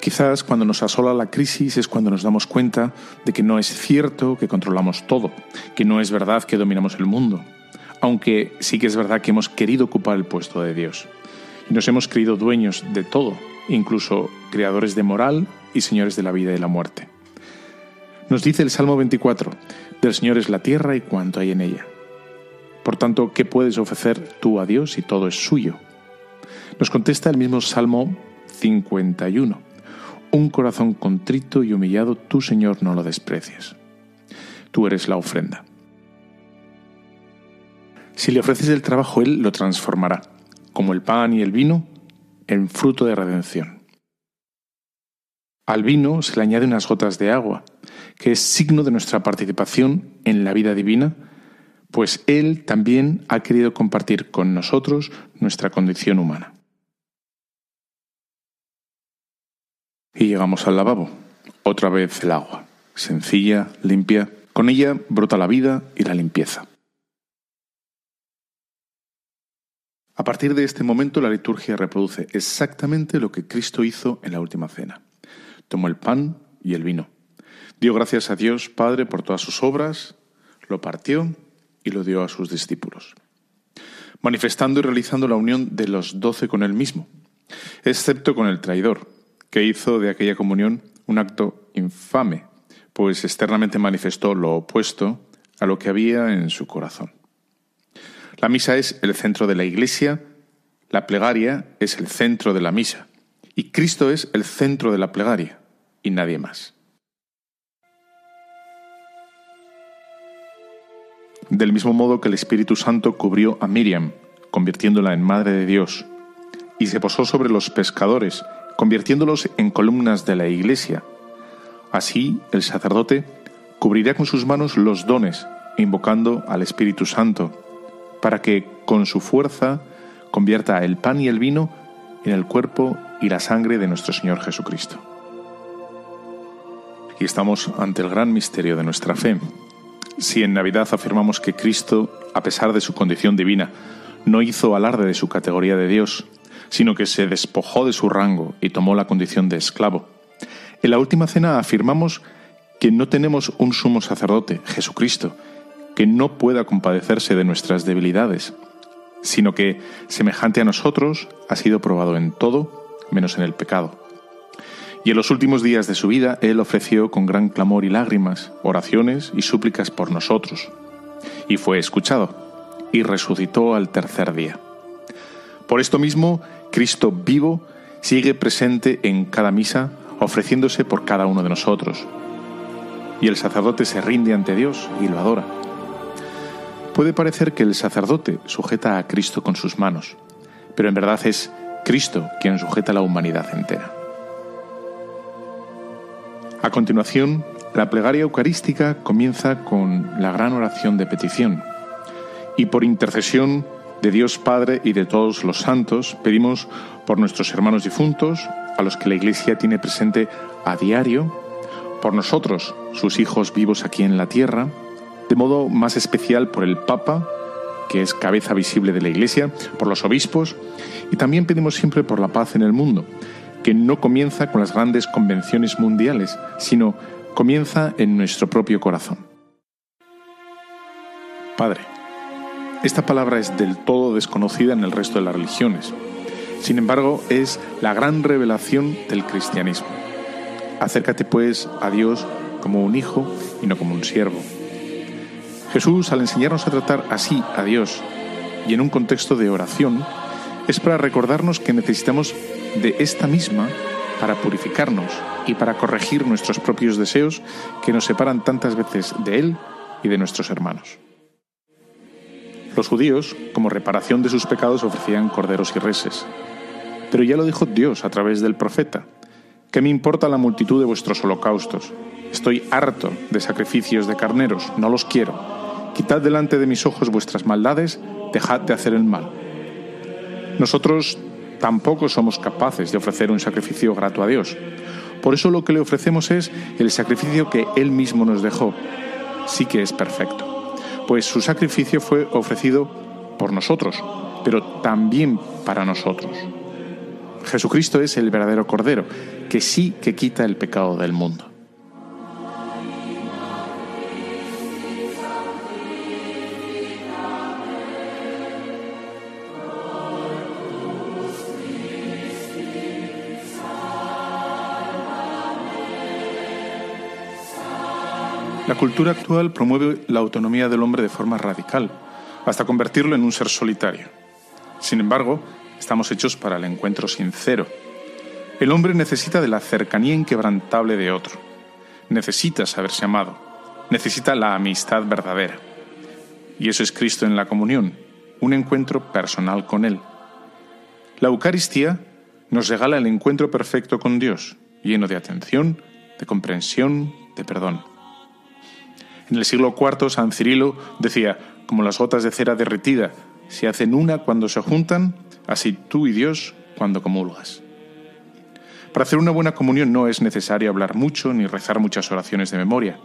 Quizás cuando nos asola la crisis es cuando nos damos cuenta de que no es cierto que controlamos todo, que no es verdad que dominamos el mundo. aunque sí que es verdad que hemos querido ocupar el puesto de Dios. Y nos hemos creído dueños de todo, incluso creadores de moral y señores de la vida y la muerte. Nos dice el Salmo 24, del Señor es la tierra y cuanto hay en ella. Por tanto, ¿qué puedes ofrecer tú a Dios si todo es suyo? Nos contesta el mismo Salmo 51. Un corazón contrito y humillado, tú, Señor, no lo desprecias. Tú eres la ofrenda. Si le ofreces el trabajo, Él lo transformará, como el pan y el vino, en fruto de redención. Al vino se le añade unas gotas de agua, que es signo de nuestra participación en la vida divina, pues Él también ha querido compartir con nosotros nuestra condición humana. Y llegamos al lavabo. Otra vez el agua, sencilla, limpia. Con ella brota la vida y la limpieza. A partir de este momento la liturgia reproduce exactamente lo que Cristo hizo en la última cena. Tomó el pan y el vino. Dio gracias a Dios Padre por todas sus obras, lo partió y lo dio a sus discípulos, manifestando y realizando la unión de los doce con él mismo, excepto con el traidor, que hizo de aquella comunión un acto infame, pues externamente manifestó lo opuesto a lo que había en su corazón. La misa es el centro de la Iglesia, la plegaria es el centro de la misa, y Cristo es el centro de la plegaria, y nadie más. Del mismo modo que el Espíritu Santo cubrió a Miriam, convirtiéndola en Madre de Dios, y se posó sobre los pescadores, convirtiéndolos en columnas de la iglesia. Así el sacerdote cubrirá con sus manos los dones, invocando al Espíritu Santo, para que con su fuerza convierta el pan y el vino en el cuerpo y la sangre de nuestro Señor Jesucristo. Y estamos ante el gran misterio de nuestra fe. Si en Navidad afirmamos que Cristo, a pesar de su condición divina, no hizo alarde de su categoría de Dios, sino que se despojó de su rango y tomó la condición de esclavo. En la última cena afirmamos que no tenemos un sumo sacerdote, Jesucristo, que no pueda compadecerse de nuestras debilidades, sino que, semejante a nosotros, ha sido probado en todo, menos en el pecado. Y en los últimos días de su vida, Él ofreció con gran clamor y lágrimas oraciones y súplicas por nosotros, y fue escuchado, y resucitó al tercer día. Por esto mismo, Cristo vivo sigue presente en cada misa, ofreciéndose por cada uno de nosotros. Y el sacerdote se rinde ante Dios y lo adora. Puede parecer que el sacerdote sujeta a Cristo con sus manos, pero en verdad es Cristo quien sujeta a la humanidad entera. A continuación, la plegaria eucarística comienza con la gran oración de petición y por intercesión de Dios Padre y de todos los santos, pedimos por nuestros hermanos difuntos, a los que la Iglesia tiene presente a diario, por nosotros, sus hijos vivos aquí en la tierra, de modo más especial por el Papa, que es cabeza visible de la Iglesia, por los obispos, y también pedimos siempre por la paz en el mundo, que no comienza con las grandes convenciones mundiales, sino comienza en nuestro propio corazón. Padre, esta palabra es del todo desconocida en el resto de las religiones. Sin embargo, es la gran revelación del cristianismo. Acércate pues a Dios como un hijo y no como un siervo. Jesús, al enseñarnos a tratar así a Dios y en un contexto de oración, es para recordarnos que necesitamos de esta misma para purificarnos y para corregir nuestros propios deseos que nos separan tantas veces de Él y de nuestros hermanos. Los judíos, como reparación de sus pecados, ofrecían corderos y reses. Pero ya lo dijo Dios a través del profeta. ¿Qué me importa la multitud de vuestros holocaustos? Estoy harto de sacrificios de carneros, no los quiero. Quitad delante de mis ojos vuestras maldades, dejad de hacer el mal. Nosotros tampoco somos capaces de ofrecer un sacrificio grato a Dios. Por eso lo que le ofrecemos es el sacrificio que Él mismo nos dejó. Sí que es perfecto pues su sacrificio fue ofrecido por nosotros, pero también para nosotros. Jesucristo es el verdadero Cordero, que sí que quita el pecado del mundo. La cultura actual promueve la autonomía del hombre de forma radical, hasta convertirlo en un ser solitario. Sin embargo, estamos hechos para el encuentro sincero. El hombre necesita de la cercanía inquebrantable de otro. Necesita saberse amado. Necesita la amistad verdadera. Y eso es Cristo en la comunión, un encuentro personal con Él. La Eucaristía nos regala el encuentro perfecto con Dios, lleno de atención, de comprensión, de perdón. En el siglo IV, San Cirilo decía, como las gotas de cera derretida se hacen una cuando se juntan, así tú y Dios cuando comulgas. Para hacer una buena comunión no es necesario hablar mucho ni rezar muchas oraciones de memoria.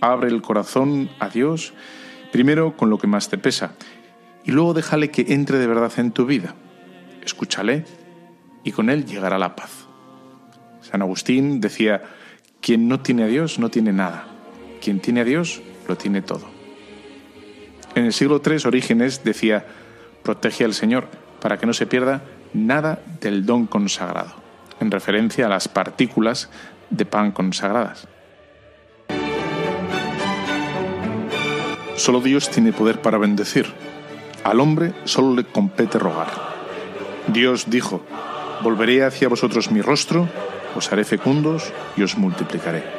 Abre el corazón a Dios primero con lo que más te pesa y luego déjale que entre de verdad en tu vida. Escúchale y con él llegará la paz. San Agustín decía, quien no tiene a Dios no tiene nada, quien tiene a Dios lo tiene todo. En el siglo III Orígenes decía, protege al Señor para que no se pierda nada del don consagrado, en referencia a las partículas de pan consagradas. Solo Dios tiene poder para bendecir. Al hombre solo le compete rogar. Dios dijo, Volveré hacia vosotros mi rostro, os haré fecundos y os multiplicaré.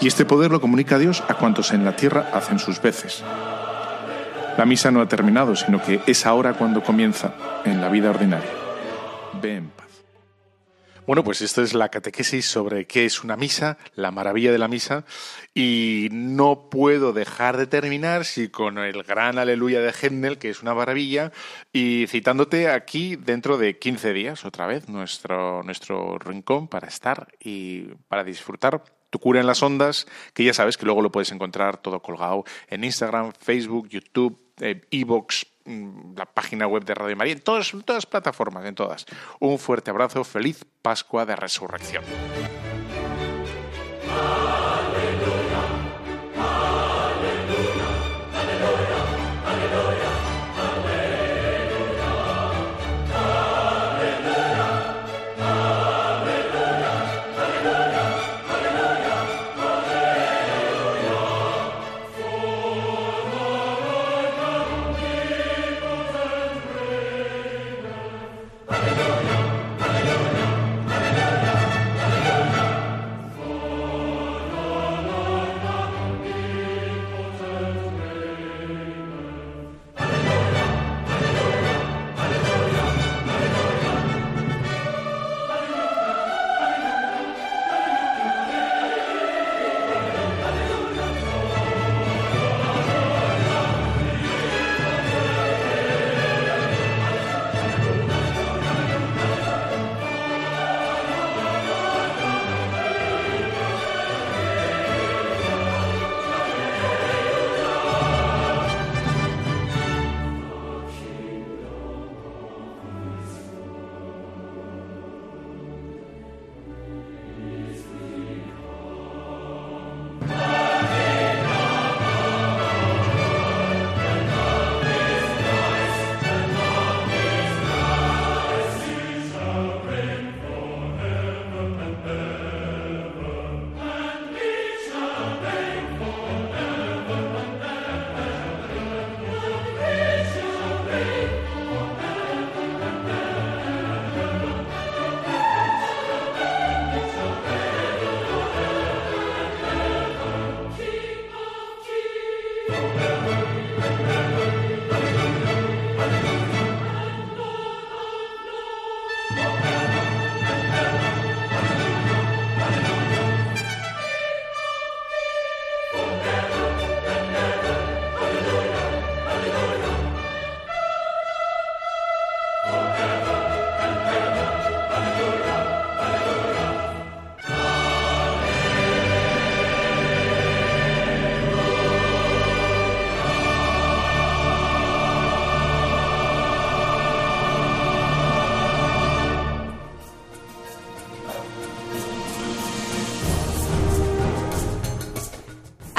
Y este poder lo comunica Dios a cuantos en la tierra hacen sus veces. La misa no ha terminado, sino que es ahora cuando comienza en la vida ordinaria. Ve en paz. Bueno, pues esto es la catequesis sobre qué es una misa, la maravilla de la misa, y no puedo dejar de terminar si con el gran aleluya de Händel, que es una maravilla, y citándote aquí dentro de 15 días, otra vez, nuestro, nuestro rincón para estar y para disfrutar tu cura en las ondas, que ya sabes que luego lo puedes encontrar todo colgado en Instagram, Facebook, YouTube, Evox, mm, la página web de Radio María, en todas, en todas plataformas, en todas. Un fuerte abrazo, feliz Pascua de Resurrección.